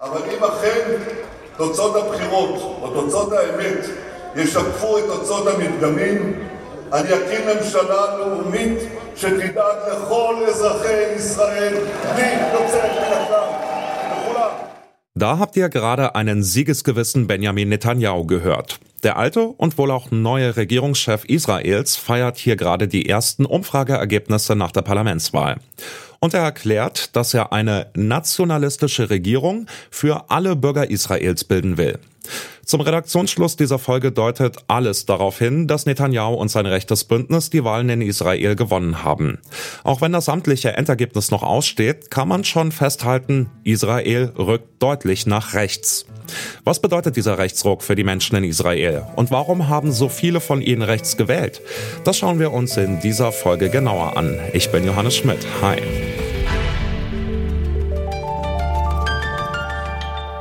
אבל אם אכן תוצאות הבחירות או תוצאות האמת ישקפו את תוצאות המדגמים, אני אקים ממשלה לאומית שתדאג לכל אזרחי ישראל בלי יוצא מן הכלל. לכולם. Da habt ihr gerade einen siegesgewissen Benjamin Netanyahu gehört. Der alte und wohl auch neue Regierungschef Israels feiert hier gerade die ersten Umfrageergebnisse nach der Parlamentswahl. Und er erklärt, dass er eine nationalistische Regierung für alle Bürger Israels bilden will. Zum Redaktionsschluss dieser Folge deutet alles darauf hin, dass Netanyahu und sein rechtes Bündnis die Wahlen in Israel gewonnen haben. Auch wenn das amtliche Endergebnis noch aussteht, kann man schon festhalten, Israel rückt deutlich nach rechts. Was bedeutet dieser Rechtsruck für die Menschen in Israel? Und warum haben so viele von ihnen rechts gewählt? Das schauen wir uns in dieser Folge genauer an. Ich bin Johannes Schmidt. Hi.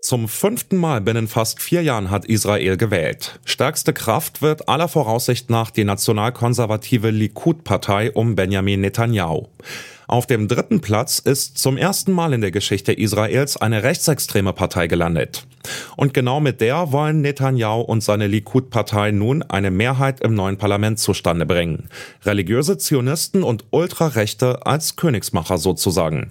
Zum fünften Mal binnen fast vier Jahren hat Israel gewählt. Stärkste Kraft wird aller Voraussicht nach die nationalkonservative Likud-Partei um Benjamin Netanyahu. Auf dem dritten Platz ist zum ersten Mal in der Geschichte Israels eine rechtsextreme Partei gelandet. Und genau mit der wollen Netanyahu und seine Likud-Partei nun eine Mehrheit im neuen Parlament zustande bringen. Religiöse Zionisten und Ultrarechte als Königsmacher sozusagen.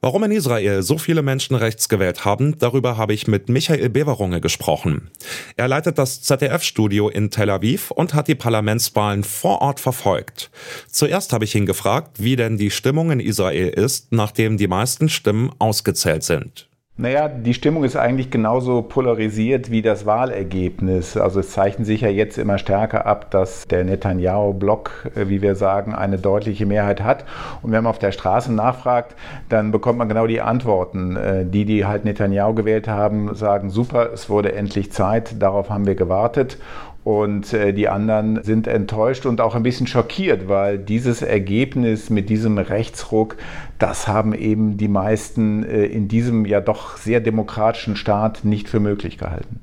Warum in Israel so viele Menschen rechts gewählt haben, darüber habe ich mit Michael Beverunge gesprochen. Er leitet das ZDF-Studio in Tel Aviv und hat die Parlamentswahlen vor Ort verfolgt. Zuerst habe ich ihn gefragt, wie denn die Stimmung in Israel ist, nachdem die meisten Stimmen ausgezählt sind. Naja, die Stimmung ist eigentlich genauso polarisiert wie das Wahlergebnis. Also es zeichnet sich ja jetzt immer stärker ab, dass der Netanyahu-Block, äh, wie wir sagen, eine deutliche Mehrheit hat. Und wenn man auf der Straße nachfragt, dann bekommt man genau die Antworten. Äh, die, die halt Netanyahu gewählt haben, sagen, super, es wurde endlich Zeit, darauf haben wir gewartet. Und äh, die anderen sind enttäuscht und auch ein bisschen schockiert, weil dieses Ergebnis mit diesem Rechtsruck, das haben eben die meisten äh, in diesem ja doch sehr demokratischen Staat nicht für möglich gehalten.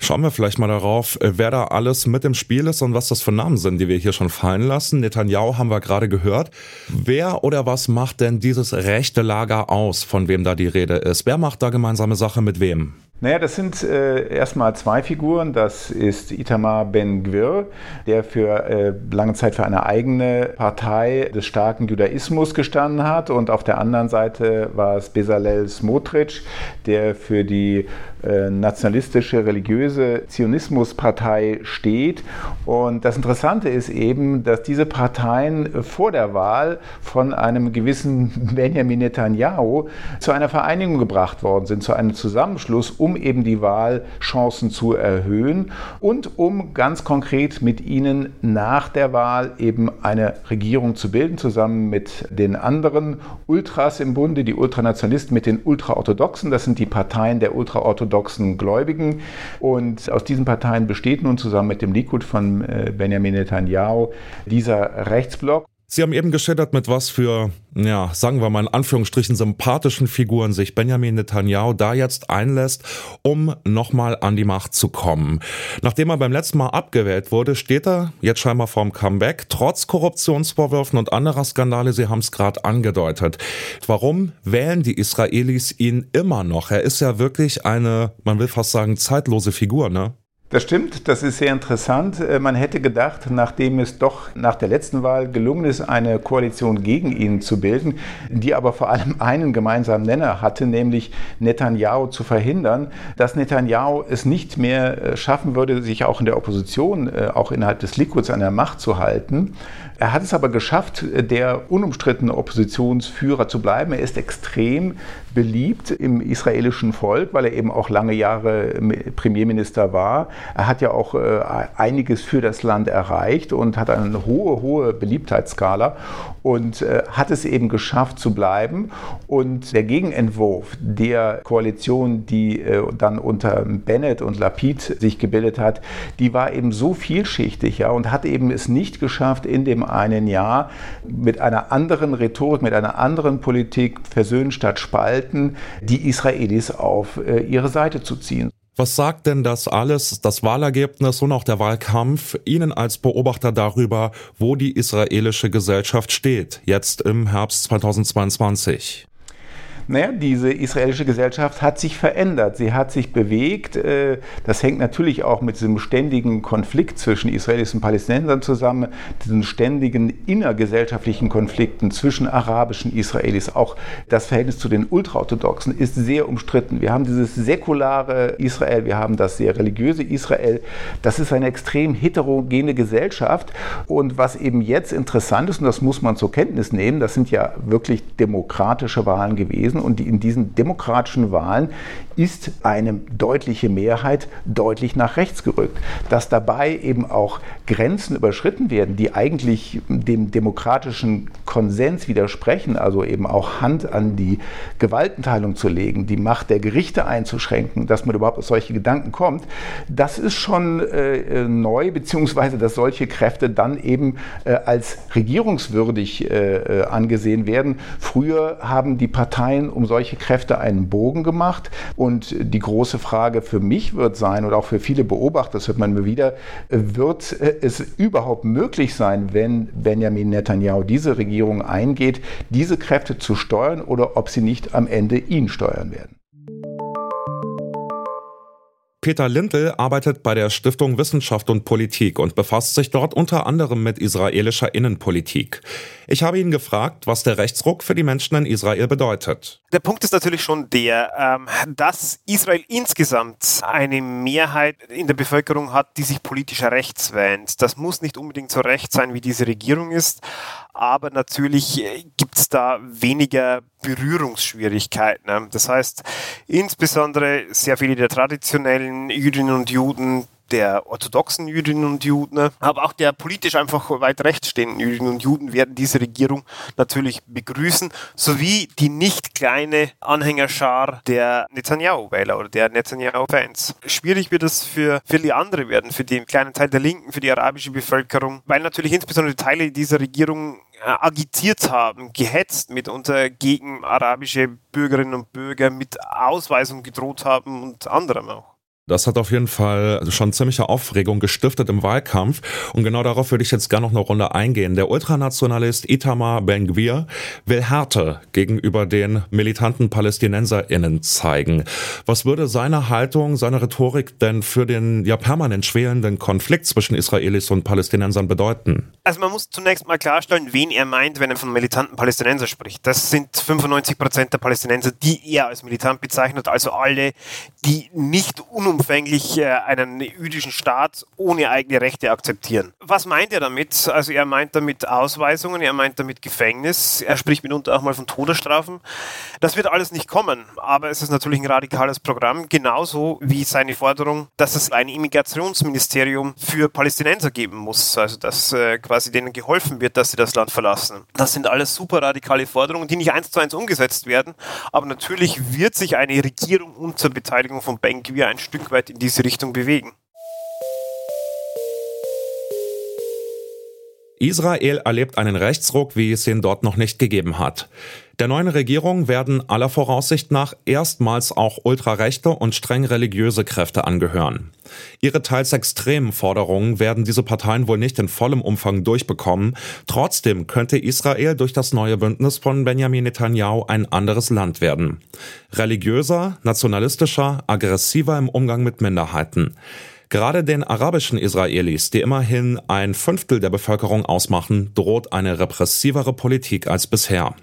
Schauen wir vielleicht mal darauf, äh, wer da alles mit im Spiel ist und was das für Namen sind, die wir hier schon fallen lassen. Netanyahu haben wir gerade gehört. Wer oder was macht denn dieses rechte Lager aus, von wem da die Rede ist? Wer macht da gemeinsame Sache mit wem? Naja, das sind äh, erstmal zwei Figuren. Das ist Itamar Ben-Gvir, der für äh, lange Zeit für eine eigene Partei des starken Judaismus gestanden hat. Und auf der anderen Seite war es Bezalel Smotrich, der für die äh, nationalistische, religiöse Zionismuspartei steht. Und das Interessante ist eben, dass diese Parteien vor der Wahl von einem gewissen Benjamin Netanyahu zu einer Vereinigung gebracht worden sind, zu einem Zusammenschluss, um eben die Wahlchancen zu erhöhen und um ganz konkret mit ihnen nach der Wahl eben eine Regierung zu bilden, zusammen mit den anderen Ultras im Bunde, die Ultranationalisten mit den Ultraorthodoxen. Das sind die Parteien der Ultraorthodoxen orthodoxen Gläubigen. Und aus diesen Parteien besteht nun zusammen mit dem Likud von äh, Benjamin Netanyahu dieser Rechtsblock. Sie haben eben geschildert, mit was für, ja, sagen wir mal in Anführungsstrichen sympathischen Figuren sich Benjamin Netanyahu da jetzt einlässt, um nochmal an die Macht zu kommen. Nachdem er beim letzten Mal abgewählt wurde, steht er jetzt scheinbar vorm Comeback, trotz Korruptionsvorwürfen und anderer Skandale, Sie haben es gerade angedeutet. Warum wählen die Israelis ihn immer noch? Er ist ja wirklich eine, man will fast sagen, zeitlose Figur, ne? Das stimmt, das ist sehr interessant. Äh, man hätte gedacht, nachdem es doch nach der letzten Wahl gelungen ist, eine Koalition gegen ihn zu bilden, die aber vor allem einen gemeinsamen Nenner hatte, nämlich Netanyahu zu verhindern, dass Netanyahu es nicht mehr äh, schaffen würde, sich auch in der Opposition, äh, auch innerhalb des Likuds an der Macht zu halten. Er hat es aber geschafft, der unumstrittene Oppositionsführer zu bleiben. Er ist extrem beliebt im israelischen Volk, weil er eben auch lange Jahre Premierminister war. Er hat ja auch äh, einiges für das Land erreicht und hat eine hohe, hohe Beliebtheitsskala und äh, hat es eben geschafft zu bleiben. Und der Gegenentwurf der Koalition, die äh, dann unter Bennett und Lapid sich gebildet hat, die war eben so vielschichtig ja, und hat eben es nicht geschafft, in dem einen Jahr mit einer anderen Rhetorik, mit einer anderen Politik versöhnen statt spalten, die Israelis auf äh, ihre Seite zu ziehen. Was sagt denn das alles, das Wahlergebnis und auch der Wahlkampf, Ihnen als Beobachter darüber, wo die israelische Gesellschaft steht, jetzt im Herbst 2022? Naja, diese israelische Gesellschaft hat sich verändert, sie hat sich bewegt. Äh, das hängt natürlich auch mit diesem ständigen Konflikt zwischen Israelis und Palästinensern zusammen, diesen ständigen innergesellschaftlichen Konflikten zwischen arabischen Israelis. Auch das Verhältnis zu den Ultraorthodoxen ist sehr umstritten. Wir haben dieses säkulare Israel, wir haben das sehr religiöse Israel. Das ist eine extrem heterogene Gesellschaft. Und was eben jetzt interessant ist, und das muss man zur Kenntnis nehmen, das sind ja wirklich demokratische Wahlen gewesen gewesen und in diesen demokratischen Wahlen ist eine deutliche Mehrheit deutlich nach rechts gerückt. Dass dabei eben auch Grenzen überschritten werden, die eigentlich dem demokratischen Konsens widersprechen, also eben auch Hand an die Gewaltenteilung zu legen, die Macht der Gerichte einzuschränken, dass man überhaupt auf solche Gedanken kommt, das ist schon äh, neu, beziehungsweise dass solche Kräfte dann eben äh, als regierungswürdig äh, äh angesehen werden. Früher haben die Parteien um solche Kräfte einen Bogen gemacht. Und die große Frage für mich wird sein, oder auch für viele Beobachter, das hört man mir wieder, wird es überhaupt möglich sein, wenn Benjamin Netanyahu diese Regierung eingeht, diese Kräfte zu steuern oder ob sie nicht am Ende ihn steuern werden? Peter Lindl arbeitet bei der Stiftung Wissenschaft und Politik und befasst sich dort unter anderem mit israelischer Innenpolitik. Ich habe ihn gefragt, was der Rechtsruck für die Menschen in Israel bedeutet. Der Punkt ist natürlich schon der, ähm, dass Israel insgesamt eine Mehrheit in der Bevölkerung hat, die sich politisch rechts wähnt. Das muss nicht unbedingt so recht sein, wie diese Regierung ist, aber natürlich äh, gibt es da weniger Berührungsschwierigkeiten. Das heißt, insbesondere sehr viele der traditionellen Jüdinnen und Juden, der orthodoxen Jüdinnen und Juden, aber auch der politisch einfach weit rechts stehenden Jüdinnen und Juden werden diese Regierung natürlich begrüßen, sowie die nicht kleine Anhängerschar der Netanyahu-Wähler oder der Netanyahu-Fans. Schwierig wird es für viele andere werden, für den kleinen Teil der Linken, für die arabische Bevölkerung, weil natürlich insbesondere Teile dieser Regierung agitiert haben, gehetzt mitunter gegen arabische Bürgerinnen und Bürger, mit Ausweisung gedroht haben und anderem auch. Das hat auf jeden Fall schon ziemliche Aufregung gestiftet im Wahlkampf. Und genau darauf würde ich jetzt gerne noch eine Runde eingehen. Der Ultranationalist Itamar Ben-Gvir will Härte gegenüber den militanten PalästinenserInnen zeigen. Was würde seine Haltung, seine Rhetorik denn für den ja permanent schwelenden Konflikt zwischen Israelis und Palästinensern bedeuten? Also man muss zunächst mal klarstellen, wen er meint, wenn er von militanten Palästinenser spricht. Das sind 95 Prozent der Palästinenser, die er als militant bezeichnet, also alle, die nicht unum vollumfänglich äh, einen jüdischen Staat ohne eigene Rechte akzeptieren. Was meint er damit? Also er meint damit Ausweisungen, er meint damit Gefängnis, er spricht mitunter auch mal von Todesstrafen. Das wird alles nicht kommen, aber es ist natürlich ein radikales Programm, genauso wie seine Forderung, dass es ein Immigrationsministerium für Palästinenser geben muss, also dass äh, quasi denen geholfen wird, dass sie das Land verlassen. Das sind alles super radikale Forderungen, die nicht eins zu eins umgesetzt werden, aber natürlich wird sich eine Regierung unter Beteiligung von Ben Gvir ein Weit in diese Richtung bewegen. Israel erlebt einen Rechtsruck, wie es ihn dort noch nicht gegeben hat. Der neuen Regierung werden aller Voraussicht nach erstmals auch ultrarechte und streng religiöse Kräfte angehören. Ihre teils extremen Forderungen werden diese Parteien wohl nicht in vollem Umfang durchbekommen. Trotzdem könnte Israel durch das neue Bündnis von Benjamin Netanyahu ein anderes Land werden. Religiöser, nationalistischer, aggressiver im Umgang mit Minderheiten. Gerade den arabischen Israelis, die immerhin ein Fünftel der Bevölkerung ausmachen, droht eine repressivere Politik als bisher.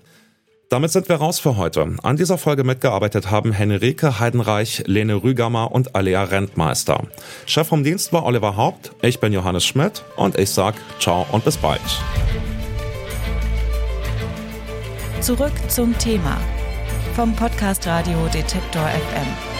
Damit sind wir raus für heute. An dieser Folge mitgearbeitet haben Henrike Heidenreich, Lene Rügammer und Alea Rentmeister. Chef vom Dienst war Oliver Haupt, ich bin Johannes Schmidt und ich sag ciao und bis bald. Zurück zum Thema vom Podcast Radio Detektor FM.